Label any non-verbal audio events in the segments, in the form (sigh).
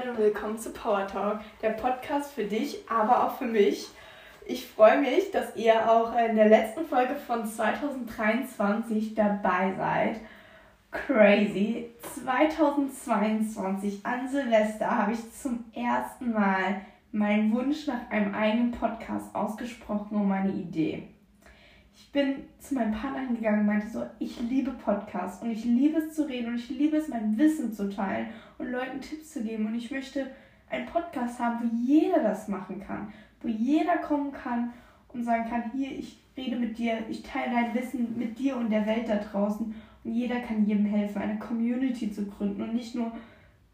Freunde und willkommen zu Power Talk, der Podcast für dich, aber auch für mich. Ich freue mich, dass ihr auch in der letzten Folge von 2023 dabei seid. Crazy. 2022 an Silvester habe ich zum ersten Mal meinen Wunsch nach einem eigenen Podcast ausgesprochen und meine Idee ich bin zu meinem Partner hingegangen und meinte so, ich liebe Podcasts und ich liebe es zu reden und ich liebe es, mein Wissen zu teilen und Leuten Tipps zu geben. Und ich möchte einen Podcast haben, wo jeder das machen kann, wo jeder kommen kann und sagen kann, hier, ich rede mit dir, ich teile dein Wissen mit dir und der Welt da draußen und jeder kann jedem helfen, eine Community zu gründen und nicht nur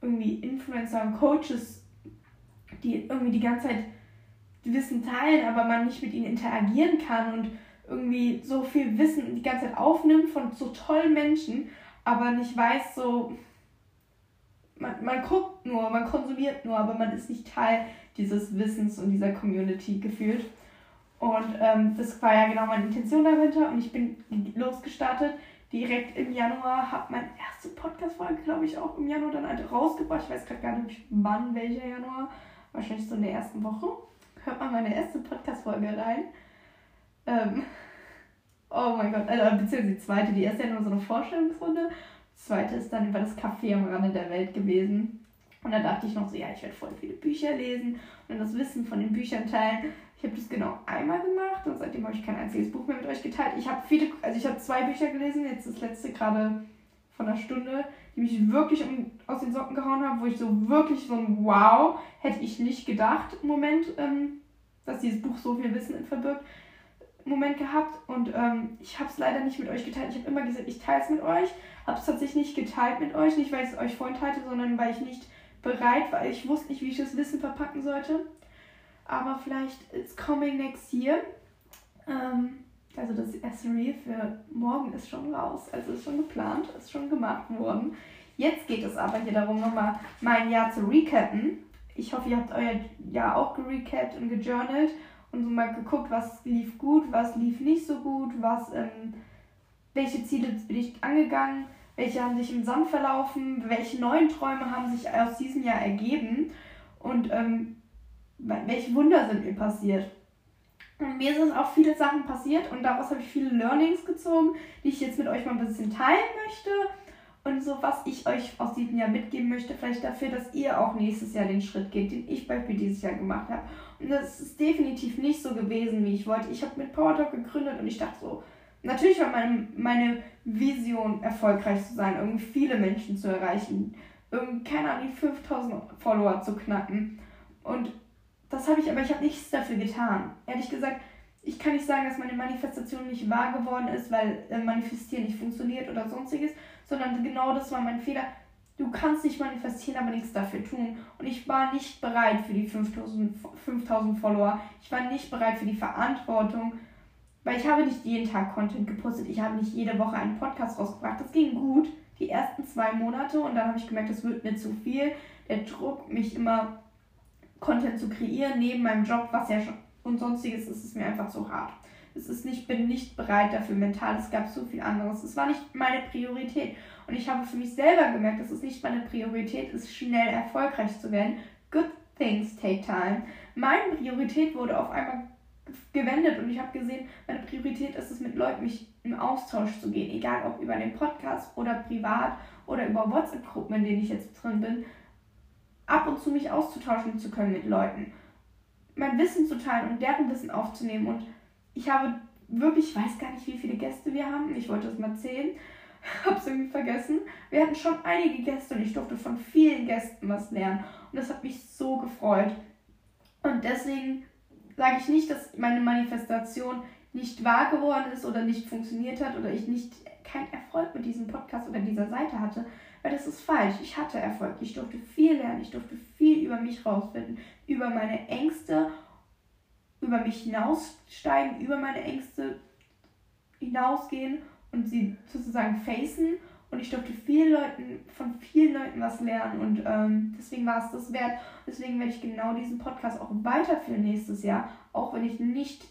irgendwie Influencer und Coaches, die irgendwie die ganze Zeit Wissen teilen, aber man nicht mit ihnen interagieren kann und irgendwie so viel Wissen die ganze Zeit aufnimmt von so tollen Menschen, aber nicht weiß, so. Man, man guckt nur, man konsumiert nur, aber man ist nicht Teil dieses Wissens und dieser Community gefühlt. Und ähm, das war ja genau meine Intention dahinter und ich bin losgestartet. Direkt im Januar habe meine erste Podcast-Folge, glaube ich, auch im Januar dann halt rausgebracht. Ich weiß gerade gar nicht, wann, welcher Januar. Wahrscheinlich so in der ersten Woche. Hört mal meine erste Podcast-Folge rein. Ähm, oh mein Gott, also beziehungsweise die zweite, die erste ja nur so eine Vorstellungsrunde. Die zweite ist dann über das Café am Rande der Welt gewesen. Und da dachte ich noch so, ja, ich werde voll viele Bücher lesen und das Wissen von den Büchern teilen. Ich habe das genau einmal gemacht und seitdem habe ich kein einziges Buch mehr mit euch geteilt. Ich habe viele, also ich habe zwei Bücher gelesen, jetzt das letzte gerade von einer Stunde, die mich wirklich um, aus den Socken gehauen haben, wo ich so wirklich so ein Wow, hätte ich nicht gedacht im Moment, ähm, dass dieses Buch so viel Wissen verbirgt. Moment gehabt und ähm, ich habe es leider nicht mit euch geteilt. Ich habe immer gesagt, ich teile es mit euch. Habe es tatsächlich nicht geteilt mit euch, nicht weil ich es euch vorenthalte, sondern weil ich nicht bereit war. Ich wusste nicht, wie ich das Wissen verpacken sollte. Aber vielleicht it's coming next year. Ähm, also das erste Reel für morgen ist schon raus. Also ist schon geplant, ist schon gemacht worden. Jetzt geht es aber hier darum, nochmal mein Jahr zu recappen. Ich hoffe, ihr habt euer Jahr auch gerecapt und gejournalt und so mal geguckt, was lief gut, was lief nicht so gut, was, ähm, welche Ziele bin ich angegangen, welche haben sich im Sand verlaufen, welche neuen Träume haben sich aus diesem Jahr ergeben und ähm, welche Wunder sind mir passiert. Und mir sind auch viele Sachen passiert und daraus habe ich viele Learnings gezogen, die ich jetzt mit euch mal ein bisschen teilen möchte und so, was ich euch aus diesem Jahr mitgeben möchte, vielleicht dafür, dass ihr auch nächstes Jahr den Schritt geht, den ich bei mir dieses Jahr gemacht habe. Und das ist definitiv nicht so gewesen, wie ich wollte. Ich habe mit PowerTalk gegründet und ich dachte so, natürlich war meine, meine Vision, erfolgreich zu sein, irgendwie viele Menschen zu erreichen, irgendwie, keine Ahnung, 5000 Follower zu knacken. Und das habe ich, aber ich habe nichts dafür getan. Ehrlich gesagt, ich kann nicht sagen, dass meine Manifestation nicht wahr geworden ist, weil äh, Manifestieren nicht funktioniert oder sonstiges, sondern genau das war mein Fehler. Du kannst nicht manifestieren, aber nichts dafür tun. Und ich war nicht bereit für die 5000, 5000 Follower. Ich war nicht bereit für die Verantwortung, weil ich habe nicht jeden Tag Content gepostet. Ich habe nicht jede Woche einen Podcast rausgebracht. Das ging gut, die ersten zwei Monate. Und dann habe ich gemerkt, das wird mir zu viel. Der Druck, mich immer Content zu kreieren, neben meinem Job, was ja schon und sonstiges, ist es mir einfach zu hart. Es ist nicht, bin nicht bereit dafür mental. Es gab so viel anderes. Es war nicht meine Priorität. Und ich habe für mich selber gemerkt, dass es nicht meine Priorität ist, schnell erfolgreich zu werden. Good things take time. Meine Priorität wurde auf einmal gewendet und ich habe gesehen, meine Priorität ist es, mit Leuten mich im Austausch zu gehen, egal ob über den Podcast oder privat oder über WhatsApp-Gruppen, in denen ich jetzt drin bin, ab und zu mich auszutauschen zu können mit Leuten, mein Wissen zu teilen und deren Wissen aufzunehmen und ich habe wirklich, ich weiß gar nicht, wie viele Gäste wir haben, ich wollte es mal zählen, (laughs) hab's irgendwie vergessen. Wir hatten schon einige Gäste und ich durfte von vielen Gästen was lernen. Und das hat mich so gefreut. Und deswegen sage ich nicht, dass meine Manifestation nicht wahr geworden ist oder nicht funktioniert hat oder ich nicht keinen Erfolg mit diesem Podcast oder dieser Seite hatte, weil das ist falsch. Ich hatte Erfolg. Ich durfte viel lernen. Ich durfte viel über mich rausfinden, über meine Ängste, über mich hinaussteigen, über meine Ängste hinausgehen und sie sozusagen facen. Und ich durfte vielen Leuten, von vielen Leuten was lernen. Und ähm, deswegen war es das wert. Deswegen werde ich genau diesen Podcast auch weiterführen nächstes Jahr. Auch wenn ich nicht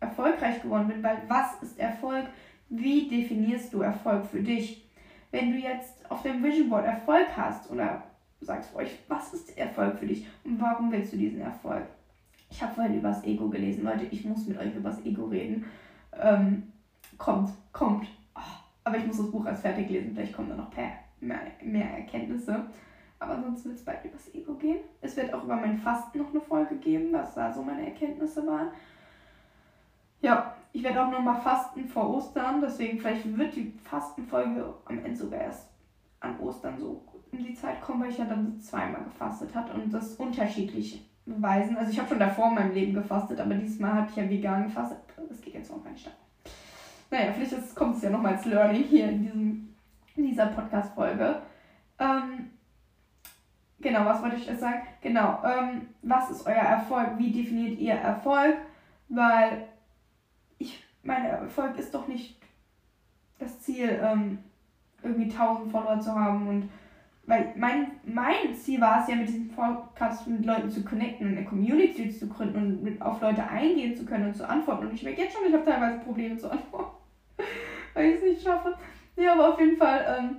erfolgreich geworden bin. Weil was ist Erfolg? Wie definierst du Erfolg für dich? Wenn du jetzt auf dem Vision Board Erfolg hast oder sagst euch, was ist Erfolg für dich und warum willst du diesen Erfolg? Ich habe vorhin über das Ego gelesen, Leute, ich muss mit euch über das Ego reden. Ähm, kommt, kommt. Oh, aber ich muss das Buch erst fertig lesen, vielleicht kommen da noch mehr, mehr Erkenntnisse. Aber sonst wird es bald über das Ego gehen. Es wird auch über mein Fasten noch eine Folge geben, was da so meine Erkenntnisse waren. Ja, ich werde auch nochmal fasten vor Ostern, deswegen vielleicht wird die Fastenfolge am Ende sogar erst an Ostern so um die Zeit kommen, weil ich ja dann zweimal gefastet hat und das unterschiedlich beweisen. Also ich habe schon davor in meinem Leben gefastet, aber diesmal habe ich ja vegan gefastet. Das geht jetzt auch gar nicht. Naja, vielleicht kommt es ja nochmal als Learning hier in, diesem, in dieser Podcast-Folge. Ähm, genau, was wollte ich jetzt sagen? Genau, ähm, was ist euer Erfolg? Wie definiert ihr Erfolg? Weil ich, mein Erfolg ist doch nicht das Ziel, ähm, irgendwie 1000 Follower zu haben und weil mein, mein Ziel war es ja mit diesem Podcast mit Leuten zu connecten und eine Community zu gründen und mit, auf Leute eingehen zu können und zu antworten. Und ich merke jetzt schon, ich habe teilweise Probleme zu antworten, (laughs) weil ich es nicht schaffe. Ja, aber auf jeden Fall. Ähm,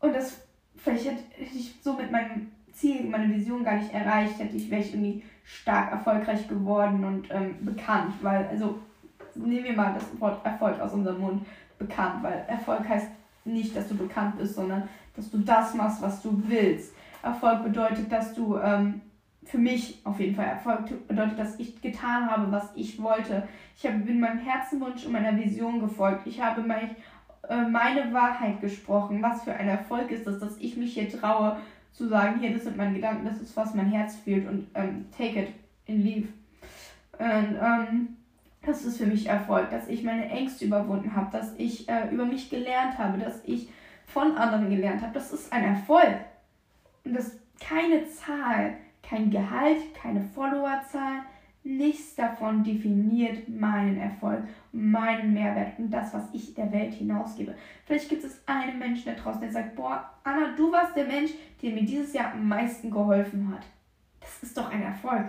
und das, vielleicht hätte ich so mit meinem Ziel, meine Vision gar nicht erreicht, hätte ich, wäre ich irgendwie stark erfolgreich geworden und ähm, bekannt, weil, also nehmen wir mal das Wort Erfolg aus unserem Mund, bekannt, weil Erfolg heißt nicht, dass du bekannt bist, sondern dass du das machst, was du willst. Erfolg bedeutet, dass du, ähm, für mich auf jeden Fall, Erfolg bedeutet, dass ich getan habe, was ich wollte. Ich habe, bin meinem Herzenwunsch und meiner Vision gefolgt. Ich habe mein, äh, meine Wahrheit gesprochen. Was für ein Erfolg ist das, dass ich mich hier traue, zu sagen, hier, das sind meine Gedanken, das ist, was mein Herz fühlt und ähm, take it in leave. Und ähm, das ist für mich Erfolg, dass ich meine Ängste überwunden habe, dass ich äh, über mich gelernt habe, dass ich von anderen gelernt habe. Das ist ein Erfolg. Und das keine Zahl, kein Gehalt, keine Followerzahl, nichts davon definiert meinen Erfolg, meinen Mehrwert und das, was ich der Welt hinausgebe. Vielleicht gibt es einen Menschen da draußen, der sagt, boah, Anna, du warst der Mensch, der mir dieses Jahr am meisten geholfen hat. Das ist doch ein Erfolg.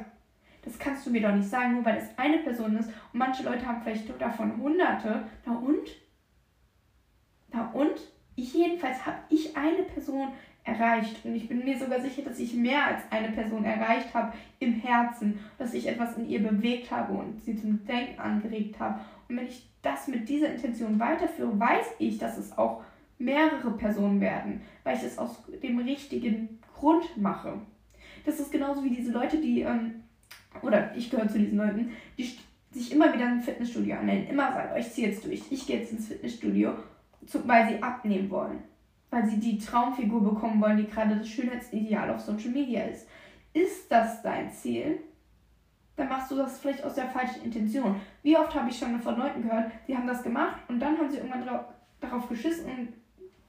Das kannst du mir doch nicht sagen, nur weil es eine Person ist. Und manche Leute haben vielleicht davon hunderte. Na und? Na und? Ich jedenfalls habe ich eine Person erreicht. Und ich bin mir sogar sicher, dass ich mehr als eine Person erreicht habe im Herzen. Dass ich etwas in ihr bewegt habe und sie zum Denken angeregt habe. Und wenn ich das mit dieser Intention weiterführe, weiß ich, dass es auch mehrere Personen werden, weil ich es aus dem richtigen Grund mache. Das ist genauso wie diese Leute, die ähm, oder ich gehöre zu diesen Leuten, die sich immer wieder ein Fitnessstudio anmelden. Immer sagen, oh, ich ziehe jetzt durch, ich gehe jetzt ins Fitnessstudio, weil sie abnehmen wollen. Weil sie die Traumfigur bekommen wollen, die gerade das Schönheitsideal auf Social Media ist. Ist das dein Ziel? Dann machst du das vielleicht aus der falschen Intention. Wie oft habe ich schon von Leuten gehört, die haben das gemacht und dann haben sie irgendwann darauf, geschissen und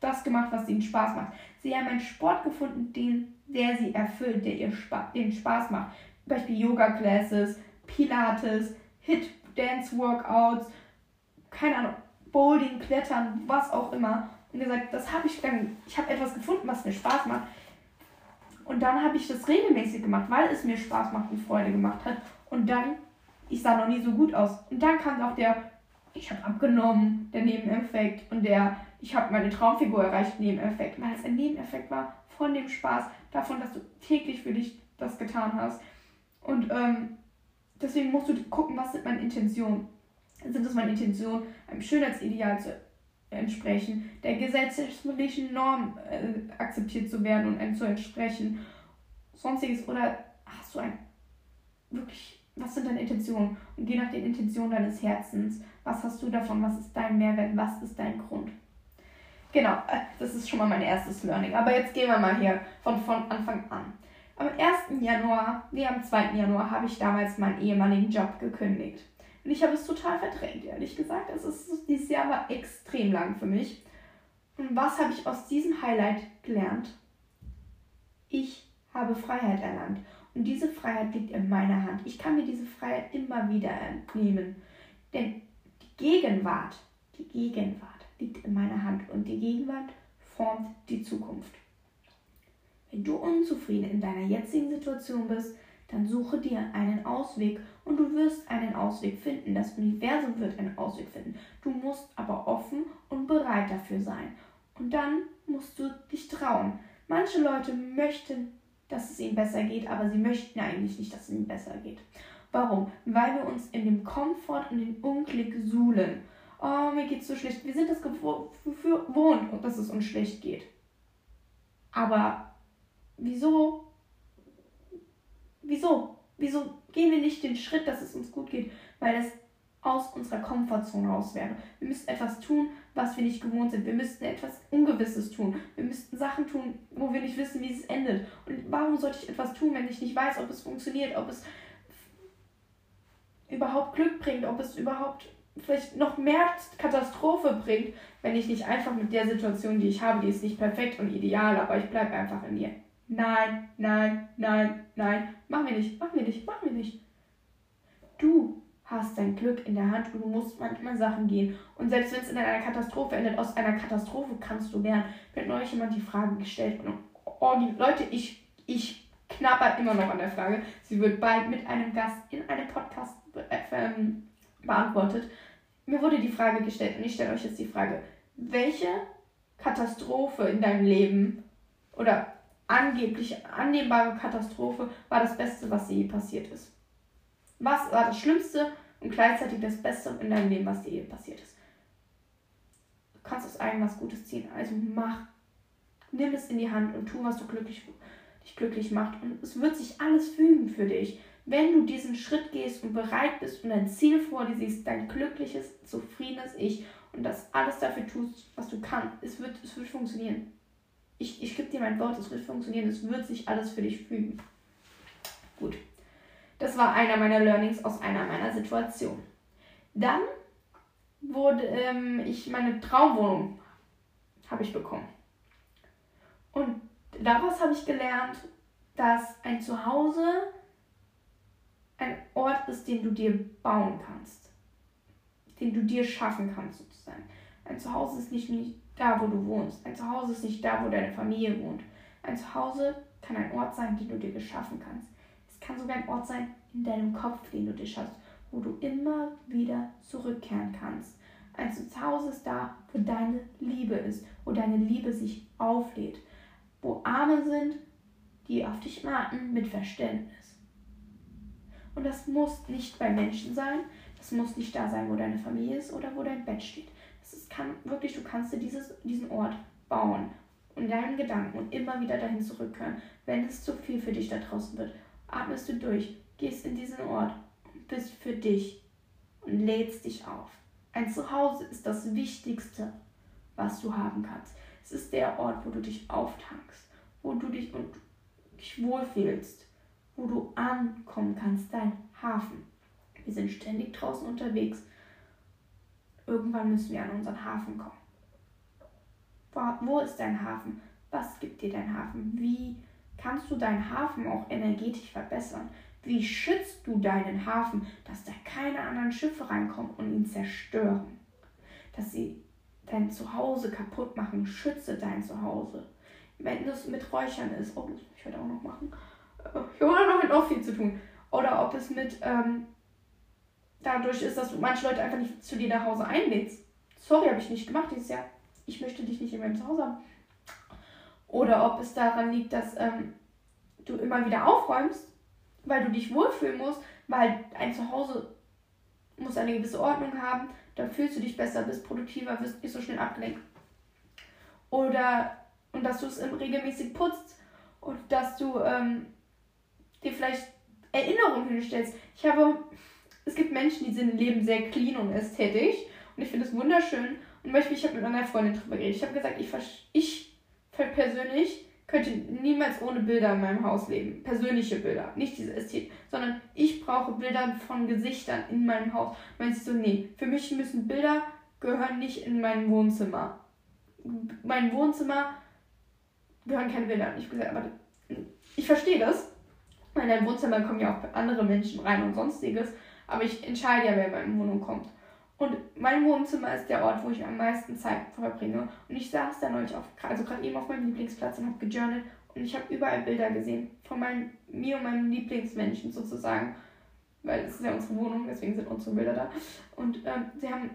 das gemacht, was ihnen Spaß macht. Sie haben einen Sport gefunden, den, der sie erfüllt, der ihr Spa den Spaß macht. Beispiel Yoga Classes, Pilates, Hit Dance Workouts, keine Ahnung, Bowling, Klettern, was auch immer. Und gesagt, das habe ich dann, ich habe etwas gefunden, was mir Spaß macht. Und dann habe ich das regelmäßig gemacht, weil es mir Spaß macht und Freude gemacht hat. Und dann, ich sah noch nie so gut aus. Und dann kam auch der, ich habe abgenommen, der Nebeneffekt und der, ich habe meine Traumfigur erreicht, Nebeneffekt. Weil es ein Nebeneffekt war von dem Spaß, davon, dass du täglich für dich das getan hast. Und ähm, deswegen musst du gucken, was sind meine Intentionen. Sind es meine Intentionen, einem Schönheitsideal zu entsprechen, der gesellschaftlichen Norm äh, akzeptiert zu werden und einem zu entsprechen, sonstiges oder hast du ein wirklich, was sind deine Intentionen? Und geh nach den Intentionen deines Herzens. Was hast du davon? Was ist dein Mehrwert? Was ist dein Grund? Genau, äh, das ist schon mal mein erstes Learning. Aber jetzt gehen wir mal hier von, von Anfang an. Am 1. Januar, nee, am 2. Januar habe ich damals meinen ehemaligen Job gekündigt. Und ich habe es total verdrängt, ehrlich gesagt. Es ist, dieses Jahr war extrem lang für mich. Und was habe ich aus diesem Highlight gelernt? Ich habe Freiheit erlangt. Und diese Freiheit liegt in meiner Hand. Ich kann mir diese Freiheit immer wieder entnehmen. Denn die Gegenwart, die Gegenwart liegt in meiner Hand. Und die Gegenwart formt die Zukunft. Wenn du unzufrieden in deiner jetzigen Situation bist, dann suche dir einen Ausweg und du wirst einen Ausweg finden. Das Universum wird einen Ausweg finden. Du musst aber offen und bereit dafür sein. Und dann musst du dich trauen. Manche Leute möchten, dass es ihnen besser geht, aber sie möchten eigentlich nicht, dass es ihnen besser geht. Warum? Weil wir uns in dem Komfort und dem Unglück suhlen. Oh, mir geht's so schlecht. Wir sind das gewohnt, dass es uns schlecht geht. Aber wieso? Wieso? Wieso gehen wir nicht den Schritt, dass es uns gut geht? Weil es aus unserer Komfortzone raus wäre. Wir müssten etwas tun, was wir nicht gewohnt sind. Wir müssten etwas Ungewisses tun. Wir müssten Sachen tun, wo wir nicht wissen, wie es endet. Und warum sollte ich etwas tun, wenn ich nicht weiß, ob es funktioniert, ob es überhaupt Glück bringt, ob es überhaupt vielleicht noch mehr Katastrophe bringt, wenn ich nicht einfach mit der Situation, die ich habe, die ist nicht perfekt und ideal, aber ich bleibe einfach in ihr. Nein, nein, nein, nein, mach mir nicht, mach mir nicht, mach mir nicht. Du hast dein Glück in der Hand und du musst manchmal Sachen gehen. Und selbst wenn es in einer Katastrophe endet, aus einer Katastrophe kannst du lernen. Mir neulich jemand die Frage gestellt und oh, Leute, ich, ich knapper immer noch an der Frage. Sie wird bald mit einem Gast in einem Podcast ähm, beantwortet. Mir wurde die Frage gestellt und ich stelle euch jetzt die Frage, welche Katastrophe in deinem Leben oder angeblich annehmbare Katastrophe war das Beste, was dir je passiert ist? Was war das Schlimmste und gleichzeitig das Beste in deinem Leben, was dir je passiert ist? Du kannst aus allem was Gutes ziehen. Also mach, nimm es in die Hand und tu, was du glücklich, dich glücklich macht. Und es wird sich alles fügen für dich. Wenn du diesen Schritt gehst und bereit bist und dein Ziel vor dir siehst, dein glückliches, zufriedenes Ich und das alles dafür tust, was du kannst, es wird, es wird funktionieren. Ich, ich gebe dir mein Wort, es wird funktionieren, es wird sich alles für dich fügen. Gut. Das war einer meiner Learnings aus einer meiner Situationen. Dann wurde ähm, ich meine Traumwohnung habe ich bekommen. Und daraus habe ich gelernt, dass ein Zuhause ein Ort ist, den du dir bauen kannst, den du dir schaffen kannst sozusagen. Ein Zuhause ist nicht, nicht da, wo du wohnst. Ein Zuhause ist nicht da, wo deine Familie wohnt. Ein Zuhause kann ein Ort sein, den du dir geschaffen kannst kann sogar ein Ort sein in deinem Kopf, den du dir schaffst, wo du immer wieder zurückkehren kannst. Ein Zuhause ist da, wo deine Liebe ist, wo deine Liebe sich auflädt, wo Arme sind, die auf dich warten mit Verständnis. Und das muss nicht bei Menschen sein, das muss nicht da sein, wo deine Familie ist oder wo dein Bett steht. Kann wirklich, du kannst dir dieses, diesen Ort bauen und deinen Gedanken und immer wieder dahin zurückkehren, wenn es zu viel für dich da draußen wird atmest du durch, gehst in diesen Ort, bist für dich und lädst dich auf. Ein Zuhause ist das Wichtigste, was du haben kannst. Es ist der Ort, wo du dich auftankst, wo du dich und dich wohlfühlst, wo du ankommen kannst, dein Hafen. Wir sind ständig draußen unterwegs. Irgendwann müssen wir an unseren Hafen kommen. Wo ist dein Hafen? Was gibt dir dein Hafen? Wie kannst du deinen Hafen auch energetisch verbessern? Wie schützt du deinen Hafen, dass da keine anderen Schiffe reinkommen und ihn zerstören? Dass sie dein Zuhause kaputt machen. Schütze dein Zuhause. Wenn es mit Räuchern ist, oh, das muss ich heute auch noch machen. Äh, ich habe noch mit auch viel zu tun. Oder ob es mit ähm, dadurch ist, dass du manche Leute einfach nicht zu dir nach Hause einlädst. Sorry, habe ich nicht gemacht dieses Jahr. Ich möchte dich nicht in meinem Zuhause haben. Oder ob es daran liegt, dass ähm, du immer wieder aufräumst, weil du dich wohlfühlen musst, weil ein Zuhause muss eine gewisse Ordnung haben, dann fühlst du dich besser, bist produktiver, wirst nicht so schnell abgelenkt. Oder und dass du es regelmäßig putzt und dass du ähm, dir vielleicht Erinnerungen hinstellst. Ich habe, es gibt Menschen, die sind im Leben sehr clean und ästhetisch und ich finde es wunderschön. Und Beispiel, ich habe mit einer Freundin drüber geredet. Ich habe gesagt, ich, ich persönlich könnte niemals ohne Bilder in meinem Haus leben. Persönliche Bilder, nicht diese Ästhetik, sondern ich brauche Bilder von Gesichtern in meinem Haus. Meinst du, nee, für mich müssen Bilder gehören nicht in mein Wohnzimmer. Mein Wohnzimmer gehören keine Bilder. Ich gesagt, aber ich verstehe das. In dein Wohnzimmer kommen ja auch andere Menschen rein und sonstiges. Aber ich entscheide ja, wer in meine Wohnung kommt. Und mein Wohnzimmer ist der Ort, wo ich am meisten Zeit verbringe. Und ich saß da neulich auf, also gerade eben auf meinem Lieblingsplatz und habe gejournalt. Und ich habe überall Bilder gesehen von meinem, mir und meinem Lieblingsmenschen sozusagen. Weil es ist ja unsere Wohnung, deswegen sind unsere Bilder da. Und ähm, sie haben,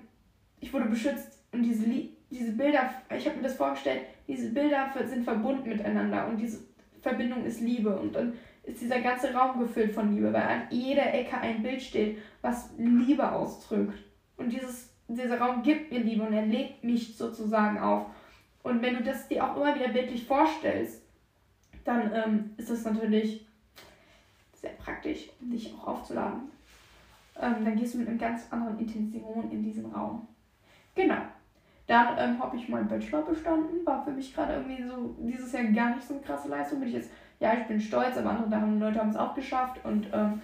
ich wurde beschützt. Und diese, diese Bilder, ich habe mir das vorgestellt, diese Bilder sind verbunden miteinander und diese Verbindung ist Liebe und dann ist dieser ganze Raum gefüllt von Liebe, weil an jeder Ecke ein Bild steht, was Liebe ausdrückt. Und dieses, dieser Raum gibt mir Liebe und er legt mich sozusagen auf. Und wenn du das dir auch immer wieder bildlich vorstellst, dann ähm, ist das natürlich sehr praktisch, um dich auch aufzuladen. Ähm, dann gehst du mit einer ganz anderen Intention in diesen Raum. Genau. Dann ähm, habe ich meinen Bachelor bestanden. War für mich gerade irgendwie so dieses Jahr gar nicht so eine krasse Leistung. Bin ich jetzt, ja, ich bin stolz, aber andere Leute haben es auch geschafft und ähm,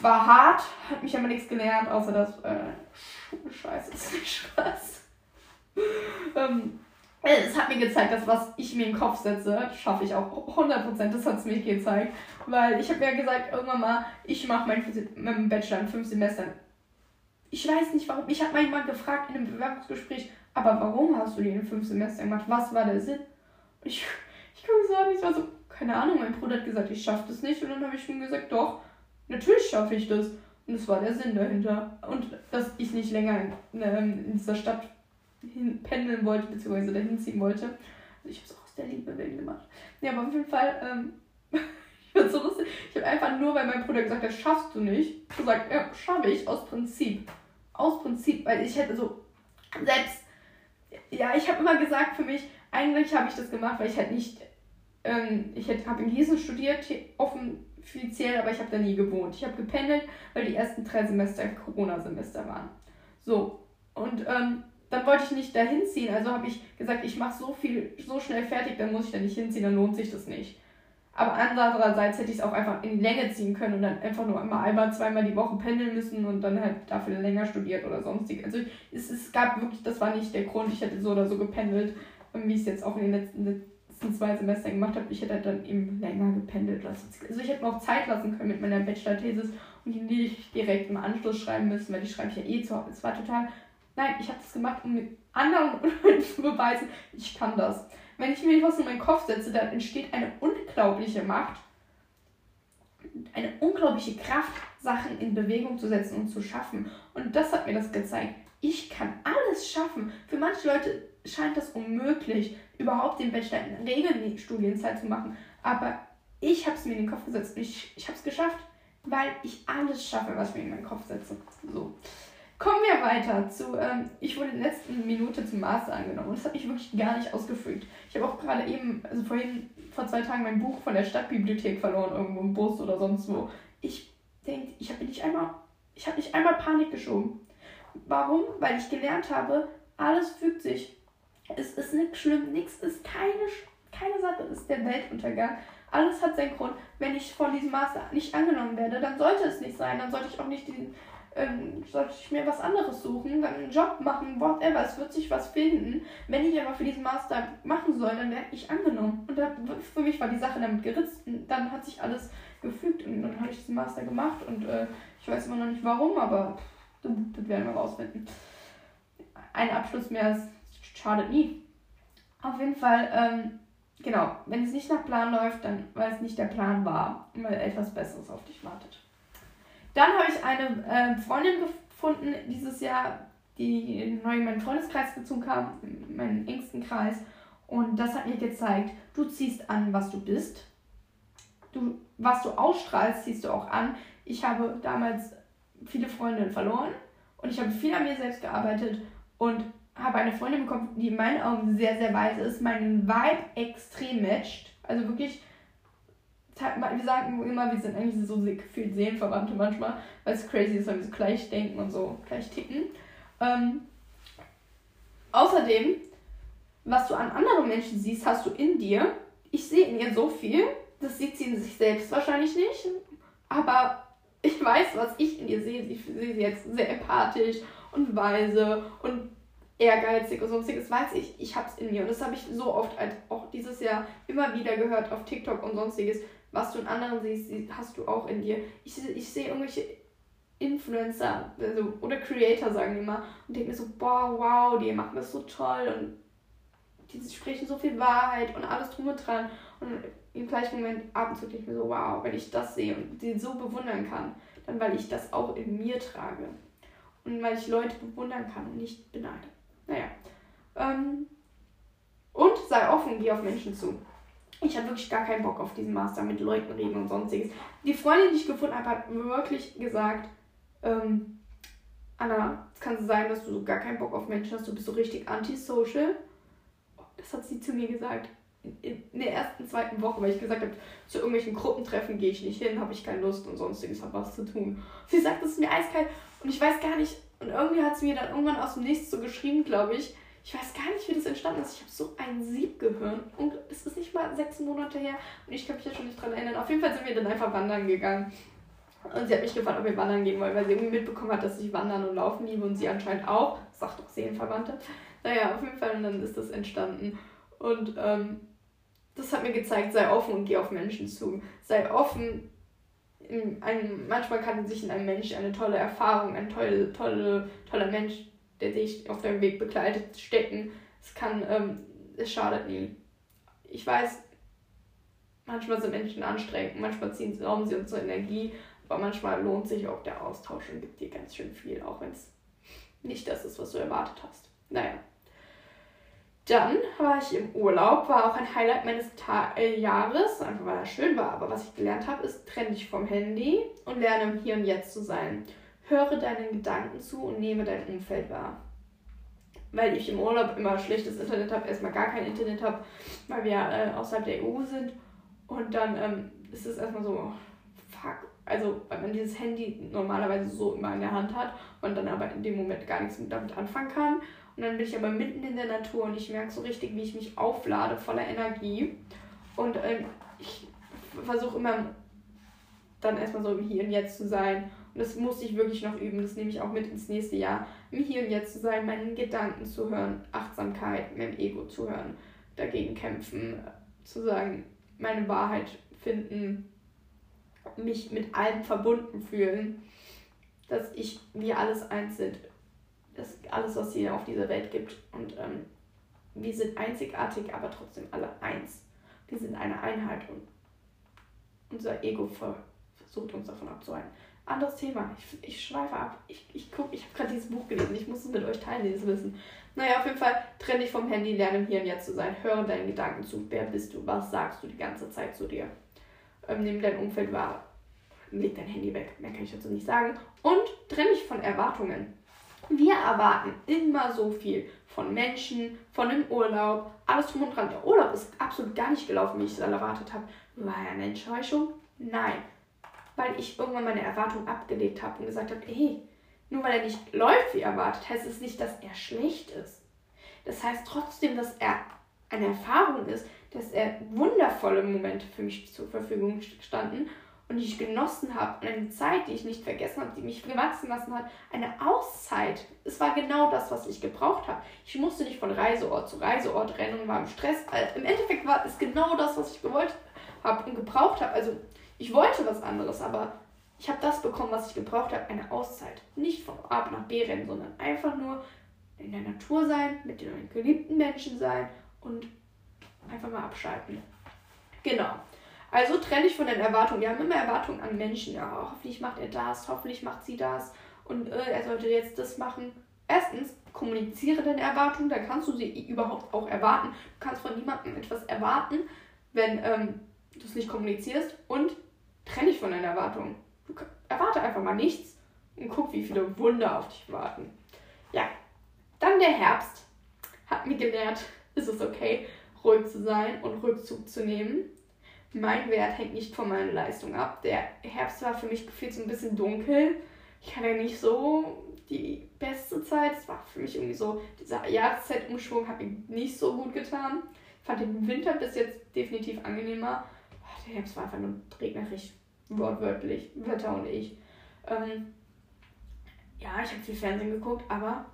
war hart, hat mich aber nichts gelernt, außer dass äh, Scheiße ist (laughs) nicht Spaß. ähm, es hat mir gezeigt, dass was ich mir in den Kopf setze, schaffe ich auch 100%. Das hat es mir gezeigt. Weil ich habe ja gesagt, irgendwann mal, ich mache meinen Bachelor in fünf Semestern. Ich weiß nicht warum. Ich habe mal jemand gefragt in einem Bewerbungsgespräch, aber warum hast du die in fünf Semestern gemacht? Was war der Sinn? Und ich, ich kann sagen, ich war so, keine Ahnung, mein Bruder hat gesagt, ich schaffe das nicht. Und dann habe ich ihm gesagt, doch, natürlich schaffe ich das. Und das war der Sinn dahinter. Und dass ich nicht länger in, ähm, in dieser Stadt hin pendeln wollte, beziehungsweise dahin ziehen wollte. Also ich habe es auch aus der Liebe willen gemacht. Ja, aber auf jeden Fall, ähm, (laughs) ich bin so lustig. Ich habe einfach nur, weil mein Bruder gesagt hat, schaffst du nicht, gesagt, ja, schaffe ich, aus Prinzip. Aus Prinzip, weil ich hätte so, selbst, ja, ich habe immer gesagt für mich, eigentlich habe ich das gemacht, weil ich halt nicht, ähm, ich habe in Gießen studiert, offiziell, aber ich habe da nie gewohnt. Ich habe gependelt, weil die ersten drei Semester Corona-Semester waren. So, und ähm, dann wollte ich nicht dahin ziehen. Also habe ich gesagt, ich mache so viel, so schnell fertig, dann muss ich da nicht hinziehen, dann lohnt sich das nicht. Aber andererseits hätte ich es auch einfach in Länge ziehen können und dann einfach nur einmal, einmal, zweimal die Woche pendeln müssen und dann halt dafür länger studiert oder sonstig. Also es, es gab wirklich, das war nicht der Grund, ich hätte so oder so gependelt, wie ich es jetzt auch in den letzten, letzten zwei Semestern gemacht habe. Ich hätte halt dann eben länger gependelt. Also ich hätte mir auch Zeit lassen können mit meiner Bachelor-Thesis und die nicht direkt im Anschluss schreiben müssen, weil die schreibe ich ja eh zu Hause. Es war total Nein, ich habe das gemacht, um mit anderen (laughs) zu beweisen, ich kann das. Wenn ich mir etwas in meinen Kopf setze, dann entsteht eine unglaubliche Macht, eine unglaubliche Kraft, Sachen in Bewegung zu setzen und zu schaffen. Und das hat mir das gezeigt. Ich kann alles schaffen. Für manche Leute scheint das unmöglich, überhaupt den Bachelor in Regelstudienzeit zu machen. Aber ich habe es mir in den Kopf gesetzt und ich, ich habe es geschafft, weil ich alles schaffe, was mir in meinen Kopf setze. So. Kommen wir weiter zu, ähm, ich wurde in der letzten Minute zum Master angenommen und das hat mich wirklich gar nicht ausgefügt. Ich habe auch gerade eben, also vorhin, vor zwei Tagen mein Buch von der Stadtbibliothek verloren, irgendwo im Bus oder sonst wo. Ich denke, ich habe nicht einmal, ich habe nicht einmal Panik geschoben. Warum? Weil ich gelernt habe, alles fügt sich. Es ist nichts schlimm, nichts ist keine, keine Sache ist der Weltuntergang. Alles hat seinen Grund. Wenn ich von diesem Master nicht angenommen werde, dann sollte es nicht sein. Dann sollte ich auch nicht diesen ähm, sollte ich mir was anderes suchen, dann einen Job machen, whatever, es wird sich was finden. Wenn ich aber für diesen Master machen soll, dann werde ich angenommen. Und dann, für mich war die Sache damit geritzt und dann hat sich alles gefügt und dann habe ich diesen Master gemacht und äh, ich weiß immer noch nicht warum, aber das werden wir rausfinden. Ein Abschluss mehr schadet nie. Auf jeden Fall, ähm, genau, wenn es nicht nach Plan läuft, dann weil es nicht der Plan war, weil etwas Besseres auf dich wartet. Dann habe ich eine äh, Freundin gefunden dieses Jahr, die neu in meinen Freundeskreis gezogen kam, in meinen engsten Kreis. Und das hat mir gezeigt, du ziehst an, was du bist. Du, was du ausstrahlst, ziehst du auch an. Ich habe damals viele Freundinnen verloren und ich habe viel an mir selbst gearbeitet und habe eine Freundin bekommen, die in meinen Augen sehr, sehr weise ist, meinen Vibe extrem matcht. Also wirklich wir sagen immer, wir sind eigentlich so gefühlt Seelenverwandte manchmal, weil es crazy ist, weil wir so gleich denken und so gleich ticken. Ähm, außerdem, was du an anderen Menschen siehst, hast du in dir. Ich sehe in ihr so viel, das sieht sie in sich selbst wahrscheinlich nicht, aber ich weiß, was ich in ihr sehe. Ich sehe sie jetzt sehr empathisch und weise und ehrgeizig und sonstiges, weiß ich, ich habe es in mir. Und das habe ich so oft auch dieses Jahr immer wieder gehört auf TikTok und sonstiges was du in anderen siehst, hast du auch in dir. Ich, ich sehe irgendwelche Influencer also, oder Creator, sagen die immer, und denke mir so, boah, wow, die machen das so toll und die sprechen so viel Wahrheit und alles drum und dran. Und im gleichen Moment ab und zu denke ich mir so, wow, wenn ich das sehe und sie so bewundern kann, dann weil ich das auch in mir trage. Und weil ich Leute bewundern kann und nicht beneide. Naja, Ähm, und sei offen, geh auf Menschen zu. Ich habe wirklich gar keinen Bock auf diesen Master mit Leuten reden und sonstiges. Die Freundin, die ich gefunden habe, hat wirklich gesagt, ähm, Anna, es kann sein, dass du so gar keinen Bock auf Menschen hast, du bist so richtig antisocial. Das hat sie zu mir gesagt. In, in der ersten, zweiten Woche, weil ich gesagt habe, zu irgendwelchen Gruppentreffen gehe ich nicht hin, habe ich keine Lust und sonstiges, habe was zu tun. Sie sagt, das ist mir eiskalt und ich weiß gar nicht, und irgendwie hat sie mir dann irgendwann aus dem Nichts so geschrieben, glaube ich, ich weiß gar nicht, wie das entstanden ist. Ich habe so ein Siebgehirn und es ist nicht mal sechs Monate her und ich kann mich ja schon nicht dran erinnern. Auf jeden Fall sind wir dann einfach wandern gegangen. Und sie hat mich gefragt, ob wir wandern gehen wollen, weil sie irgendwie mitbekommen hat, dass ich wandern und laufen liebe und sie anscheinend auch. Sagt doch Seelenverwandte. Naja, auf jeden Fall, und dann ist das entstanden. Und ähm, das hat mir gezeigt, sei offen und geh auf Menschen zu. Sei offen. In einem, manchmal kann sich in einem Mensch eine tolle Erfahrung, ein tolle, tolle, toller Mensch der dich auf deinem Weg begleitet, stecken. Es kann, ähm, es schadet nie. Ich weiß, manchmal sind Menschen anstrengend, manchmal ziehen sie, rauben sie unsere Energie, aber manchmal lohnt sich auch der Austausch und gibt dir ganz schön viel, auch wenn es nicht das ist, was du erwartet hast. Naja. Dann war ich im Urlaub, war auch ein Highlight meines Ta äh, Jahres, einfach weil er schön war. Aber was ich gelernt habe, ist, trenn dich vom Handy und lerne im Hier und Jetzt zu sein. Höre deinen Gedanken zu und nehme dein Umfeld wahr. Weil ich im Urlaub immer schlechtes Internet habe, erstmal gar kein Internet habe, weil wir äh, außerhalb der EU sind. Und dann ähm, ist es erstmal so, fuck. Also, weil man dieses Handy normalerweise so immer in der Hand hat und dann aber in dem Moment gar nichts damit anfangen kann. Und dann bin ich aber mitten in der Natur und ich merke so richtig, wie ich mich auflade voller Energie. Und ähm, ich versuche immer dann erstmal so im Hier und Jetzt zu sein das musste ich wirklich noch üben. Das nehme ich auch mit ins nächste Jahr. Im Hier und Jetzt zu sein, meinen Gedanken zu hören, Achtsamkeit, meinem Ego zu hören, dagegen kämpfen, zu sagen, meine Wahrheit finden, mich mit allem verbunden fühlen, dass ich, wir alles eins sind. Das alles, was es hier auf dieser Welt gibt. Und ähm, wir sind einzigartig, aber trotzdem alle eins. Wir sind eine Einheit und unser Ego versucht uns davon abzuhalten. Anderes Thema. Ich, ich schweife ab. Ich, ich guck, ich habe gerade dieses Buch gelesen. Ich muss es mit euch teilen, dieses Wissen. Naja, auf jeden Fall trenne dich vom Handy, lerne im Hier und Jetzt zu sein. Höre deinen Gedanken zu. Wer bist du? Was sagst du die ganze Zeit zu dir? Ähm, nimm dein Umfeld wahr. Leg dein Handy weg. Mehr kann ich dazu nicht sagen. Und trenne dich von Erwartungen. Wir erwarten immer so viel von Menschen, von dem Urlaub, alles drum und dran. Der Urlaub ist absolut gar nicht gelaufen, wie ich es erwartet habe. War er eine Enttäuschung? Nein weil ich irgendwann meine Erwartung abgelegt habe und gesagt habe, hey, nur weil er nicht läuft wie erwartet, heißt es nicht, dass er schlecht ist. Das heißt trotzdem, dass er eine Erfahrung ist, dass er wundervolle Momente für mich zur Verfügung standen und die ich genossen habe und eine Zeit, die ich nicht vergessen habe, die mich gewachsen lassen hat, eine Auszeit. Es war genau das, was ich gebraucht habe. Ich musste nicht von Reiseort zu Reiseort rennen und war im Stress. Also Im Endeffekt war es genau das, was ich gewollt habe und gebraucht habe. Also ich wollte was anderes, aber ich habe das bekommen, was ich gebraucht habe, eine Auszeit. Nicht von A nach B rennen, sondern einfach nur in der Natur sein, mit den geliebten Menschen sein und einfach mal abschalten. Genau. Also trenne ich von den Erwartungen. Wir haben immer Erwartungen an Menschen. Ja, hoffentlich macht er das, hoffentlich macht sie das und äh, er sollte jetzt das machen. Erstens, kommuniziere deine Erwartungen, da kannst du sie überhaupt auch erwarten. Du kannst von niemandem etwas erwarten, wenn ähm, du es nicht kommunizierst. Und Trenne dich von deinen Erwartungen. Du erwarte einfach mal nichts und guck, wie viele Wunder auf dich warten. Ja, dann der Herbst hat mir gelehrt, ist es okay, ruhig zu sein und Rückzug zu nehmen. Mein Wert hängt nicht von meiner Leistung ab. Der Herbst war für mich gefühlt so ein bisschen dunkel. Ich hatte nicht so die beste Zeit. Es war für mich irgendwie so, dieser Jahreszeitumschwung hat mir nicht so gut getan. Ich fand den Winter bis jetzt definitiv angenehmer. Der Herbst war einfach nur regnerisch wortwörtlich, Wetter und ich. Ähm, ja, ich habe viel Fernsehen geguckt, aber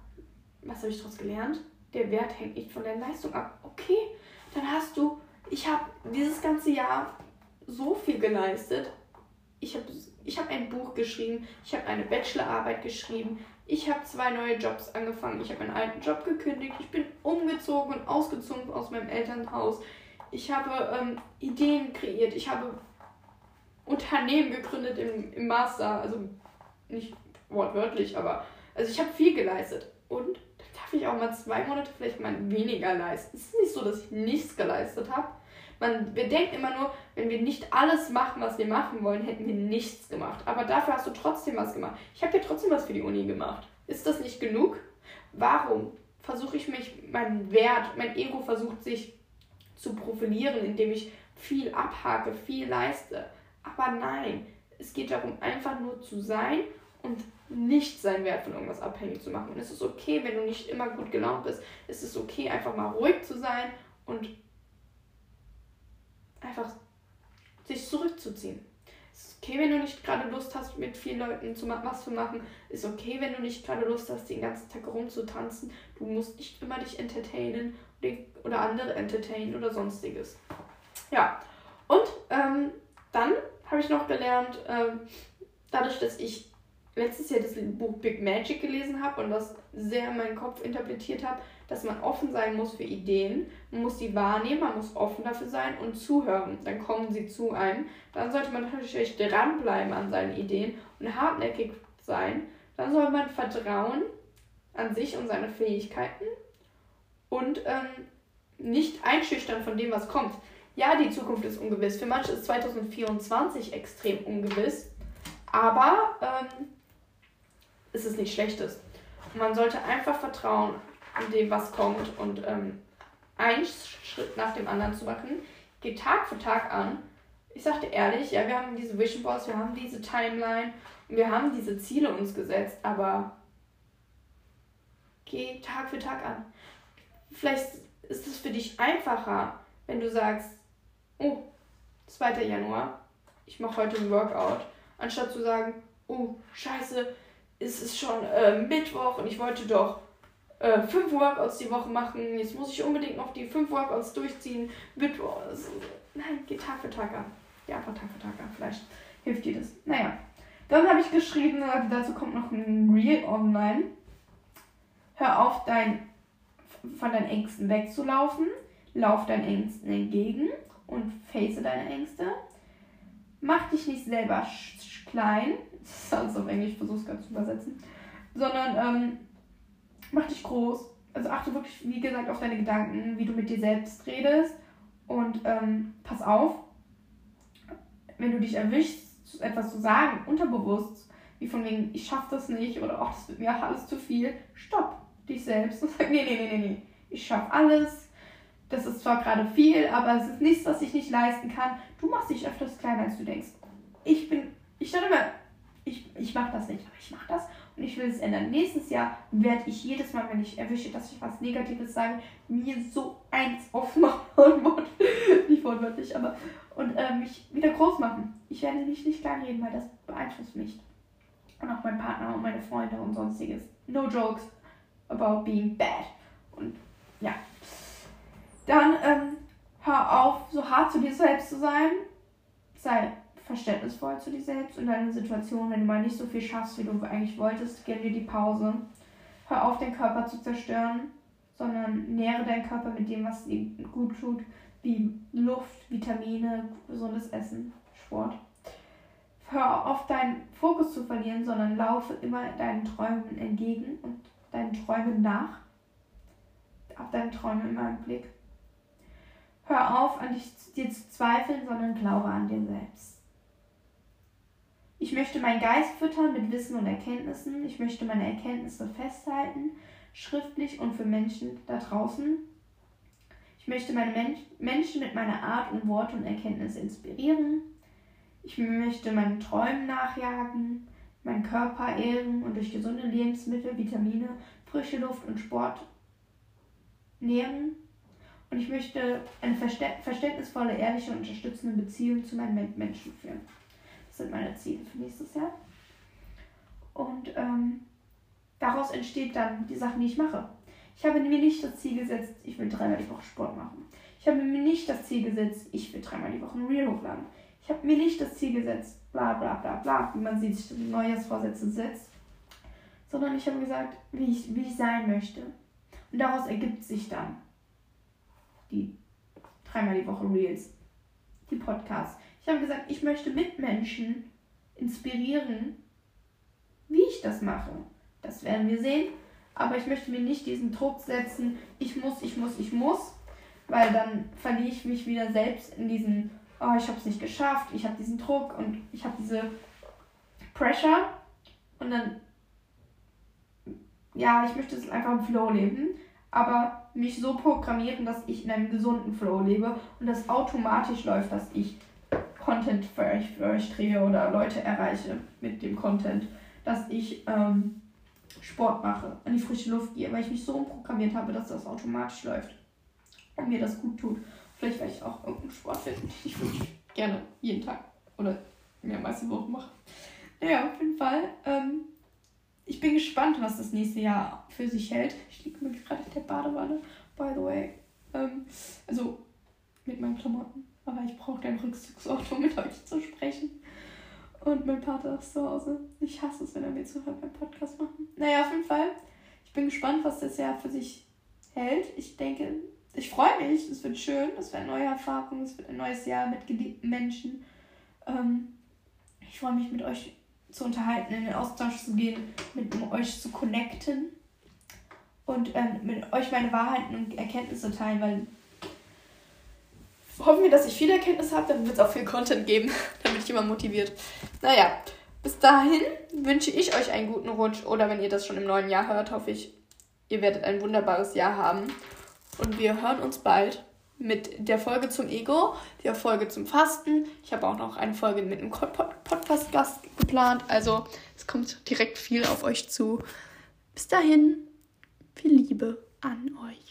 was habe ich daraus gelernt? Der Wert hängt nicht von der Leistung ab. Okay, dann hast du, ich habe dieses ganze Jahr so viel geleistet. Ich habe ich hab ein Buch geschrieben, ich habe eine Bachelorarbeit geschrieben, ich habe zwei neue Jobs angefangen, ich habe meinen alten Job gekündigt, ich bin umgezogen und ausgezogen aus meinem Elternhaus. Ich habe ähm, Ideen kreiert, ich habe Unternehmen gegründet im, im Master. Also nicht wortwörtlich, aber also ich habe viel geleistet. Und dann darf ich auch mal zwei Monate vielleicht mal weniger leisten. Es ist nicht so, dass ich nichts geleistet habe. Man, wir denken immer nur, wenn wir nicht alles machen, was wir machen wollen, hätten wir nichts gemacht. Aber dafür hast du trotzdem was gemacht. Ich habe ja trotzdem was für die Uni gemacht. Ist das nicht genug? Warum versuche ich mich, mein Wert, mein Ego versucht sich zu profilieren, indem ich viel abhake, viel leiste? Aber nein, es geht darum, einfach nur zu sein und nicht seinen Wert von irgendwas abhängig zu machen. Und es ist okay, wenn du nicht immer gut gelaunt bist. Es ist okay, einfach mal ruhig zu sein und einfach sich zurückzuziehen. Es ist okay, wenn du nicht gerade Lust hast, mit vielen Leuten zu was zu machen. Es Ist okay, wenn du nicht gerade Lust hast, den ganzen Tag rumzutanzen. Du musst nicht immer dich entertainen oder andere entertainen oder sonstiges. Ja, und ähm, dann habe ich noch gelernt, ähm, dadurch, dass ich letztes Jahr das Buch Big Magic gelesen habe und das sehr in meinen Kopf interpretiert habe, dass man offen sein muss für Ideen. Man muss sie wahrnehmen, man muss offen dafür sein und zuhören. Dann kommen sie zu einem. Dann sollte man natürlich dranbleiben an seinen Ideen und hartnäckig sein. Dann soll man vertrauen an sich und seine Fähigkeiten und ähm, nicht einschüchtern von dem, was kommt. Ja, die Zukunft ist ungewiss. Für manche ist 2024 extrem ungewiss. Aber ähm, ist es nicht Schlechtes. Man sollte einfach vertrauen an dem, was kommt und ähm, einen Schritt nach dem anderen zu machen. Geht Tag für Tag an. Ich sagte ehrlich, ja, wir haben diese Vision Boards, wir haben diese Timeline und wir haben diese Ziele uns gesetzt, aber geh Tag für Tag an. Vielleicht ist es für dich einfacher, wenn du sagst, oh, 2. Januar, ich mache heute ein Workout, anstatt zu sagen, oh, scheiße, es ist schon äh, Mittwoch und ich wollte doch äh, fünf Workouts die Woche machen. Jetzt muss ich unbedingt noch die fünf Workouts durchziehen. Mittwoch. Also, nein, geht Tag für Tag an. Ja, einfach Tag für Tag an. Vielleicht hilft dir das. Naja. Dann habe ich geschrieben, äh, dazu kommt noch ein Reel online. Hör auf, dein, von deinen Ängsten wegzulaufen. Lauf deinen Ängsten entgegen und face deine Ängste. Mach dich nicht selber klein, (laughs) das ist alles auf Englisch, ich versuche es gerade zu übersetzen, sondern ähm, mach dich groß. Also achte wirklich, wie gesagt, auf deine Gedanken, wie du mit dir selbst redest und ähm, pass auf, wenn du dich erwischst, etwas zu sagen, unterbewusst, wie von wegen, ich schaff das nicht oder ach, das wird mir alles zu viel, stopp dich selbst und (laughs) sag, nee, nee, nee, nee, nee, ich schaff alles. Das ist zwar gerade viel, aber es ist nichts, was ich nicht leisten kann. Du machst dich öfters kleiner, als du denkst. Ich bin ich dachte immer, ich, ich mache das nicht, aber ich mache das und ich will es ändern. Nächstes Jahr werde ich jedes Mal, wenn ich erwische, dass ich was Negatives sage, mir so eins aufmachen, (laughs) nicht wortwörtlich, aber und äh, mich wieder groß machen. Ich werde mich nicht klein reden, weil das beeinflusst mich. Und auch mein Partner und meine Freunde und sonstiges. No jokes about being bad. Und ja. Dann ähm, hör auf, so hart zu dir selbst zu sein. Sei verständnisvoll zu dir selbst und deine Situation, wenn du mal nicht so viel schaffst, wie du eigentlich wolltest, gönn dir die Pause. Hör auf, den Körper zu zerstören, sondern nähre deinen Körper mit dem, was dir gut tut, wie Luft, Vitamine, gesundes Essen, Sport. Hör auf, deinen Fokus zu verlieren, sondern laufe immer deinen Träumen entgegen und deinen Träumen nach. Hab deine Träume immer im Blick. Hör auf, an dich, dir zu zweifeln, sondern glaube an dir selbst. Ich möchte meinen Geist füttern mit Wissen und Erkenntnissen. Ich möchte meine Erkenntnisse festhalten, schriftlich und für Menschen da draußen. Ich möchte meine Men Menschen mit meiner Art und Worte und Erkenntnisse inspirieren. Ich möchte meinen Träumen nachjagen, meinen Körper ehren und durch gesunde Lebensmittel, Vitamine, frische Luft und Sport nähren. Und ich möchte eine verständnisvolle, ehrliche und unterstützende Beziehung zu meinen Menschen führen. Das sind meine Ziele für nächstes Jahr. Und ähm, daraus entsteht dann die Sachen, die ich mache. Ich habe mir nicht das Ziel gesetzt, ich will dreimal die Woche Sport machen. Ich habe mir nicht das Ziel gesetzt, ich will dreimal die Woche ein Reel hochladen. Ich habe mir nicht das Ziel gesetzt, bla bla bla bla, wie man sich Neujahrsvorsätze setzt. Sondern ich habe gesagt, wie ich, wie ich sein möchte. Und daraus ergibt sich dann die dreimal die Woche Reels, die Podcasts, ich habe gesagt, ich möchte Mitmenschen inspirieren, wie ich das mache. Das werden wir sehen. aber ich möchte mir nicht diesen Druck setzen, ich muss, ich muss, ich muss, weil dann verliere ich mich wieder selbst in diesen, oh, ich habe es nicht geschafft, ich habe diesen Druck und ich habe diese Pressure und dann, ja, ich möchte es einfach im Flow leben, aber mich so programmieren, dass ich in einem gesunden Flow lebe und das automatisch läuft, dass ich Content für euch, für euch drehe oder Leute erreiche mit dem Content, dass ich ähm, Sport mache, an die frische Luft gehe, weil ich mich so umprogrammiert habe, dass das automatisch läuft und mir das gut tut. Vielleicht werde ich auch irgendeinen Sport finden, den ich wirklich gerne jeden Tag oder mehrmals die Woche mache. Naja, auf jeden Fall. Ähm, ich bin gespannt, was das nächste Jahr für sich hält. Ich liege mir gerade in der Badewanne, by the way. Ähm, also mit meinen Klamotten. Aber ich brauche dein Rückzugsort, um mit euch zu sprechen. Und mein Vater ist zu Hause. Ich hasse es, wenn er mir zuhört beim Podcast machen. Naja, auf jeden Fall. Ich bin gespannt, was das Jahr für sich hält. Ich denke, ich freue mich. Es wird schön. Es wird eine neue Erfahrung. Es wird ein neues Jahr mit geliebten Menschen. Ähm, ich freue mich, mit euch zu unterhalten, in den Austausch zu gehen, mit euch zu connecten und ähm, mit euch meine Wahrheiten und Erkenntnisse teilen, weil hoffen wir, dass ich viel Erkenntnis habe, dann wird es auch viel Content geben, (laughs) damit ich immer motiviert. Naja, bis dahin wünsche ich euch einen guten Rutsch oder wenn ihr das schon im neuen Jahr hört, hoffe ich, ihr werdet ein wunderbares Jahr haben. Und wir hören uns bald mit der Folge zum Ego, der Folge zum Fasten. Ich habe auch noch eine Folge mit einem Podcast-Gast geplant. Also es kommt direkt viel auf euch zu. Bis dahin, viel Liebe an euch.